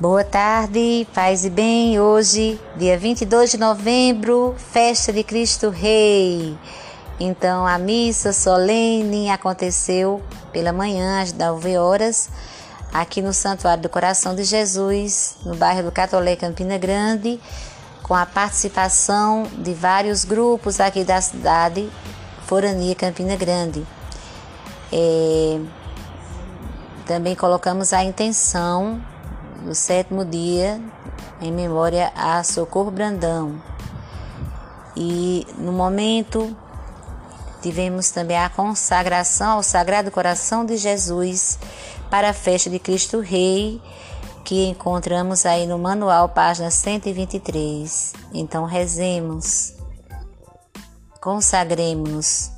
Boa tarde, paz e bem. Hoje, dia 22 de novembro, festa de Cristo Rei. Então, a missa solene aconteceu pela manhã, às 9 horas, aqui no Santuário do Coração de Jesus, no bairro do Catolé, Campina Grande, com a participação de vários grupos aqui da cidade, Forania Campina Grande. É, também colocamos a intenção do sétimo dia, em memória a Socorro Brandão. E no momento tivemos também a consagração ao Sagrado Coração de Jesus para a festa de Cristo Rei, que encontramos aí no manual, página 123. Então rezemos, consagremos-nos.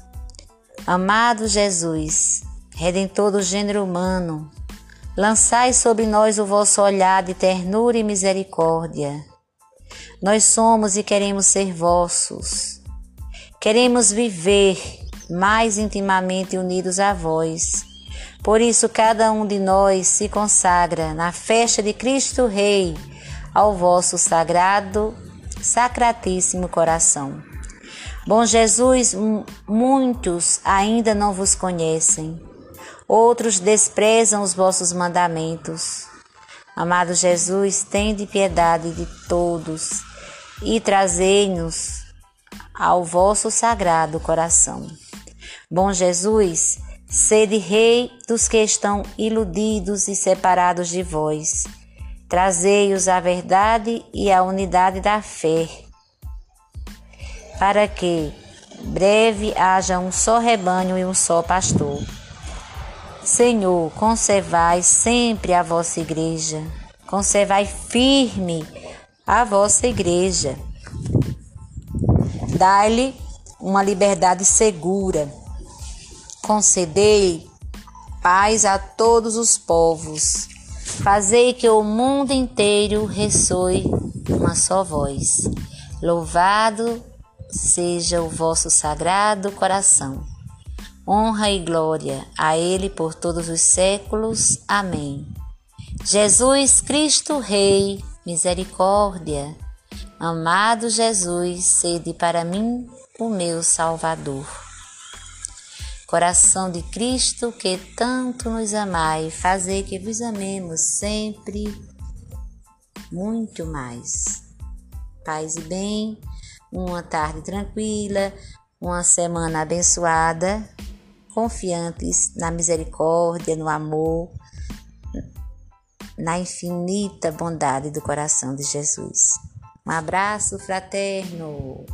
Amado Jesus, Redentor do gênero humano, Lançai sobre nós o vosso olhar de ternura e misericórdia. Nós somos e queremos ser vossos. Queremos viver mais intimamente unidos a vós. Por isso, cada um de nós se consagra na festa de Cristo Rei ao vosso sagrado, sacratíssimo coração. Bom Jesus, muitos ainda não vos conhecem outros desprezam os vossos mandamentos. Amado Jesus, tende piedade de todos e trazei-nos ao vosso sagrado coração. Bom Jesus, sede rei dos que estão iludidos e separados de vós. Trazei-os à verdade e à unidade da fé, para que breve haja um só rebanho e um só pastor. Senhor, conservai sempre a vossa igreja, conservai firme a vossa igreja. Dai-lhe uma liberdade segura. Concedei paz a todos os povos. Fazei que o mundo inteiro ressoe uma só voz. Louvado seja o vosso sagrado coração honra e glória a Ele por todos os séculos. Amém. Jesus Cristo Rei, misericórdia. Amado Jesus, sede para mim o meu Salvador. Coração de Cristo, que tanto nos amai, fazer que vos amemos sempre muito mais. Paz e bem, uma tarde tranquila, uma semana abençoada confiantes na misericórdia, no amor, na infinita bondade do coração de Jesus. Um abraço fraterno.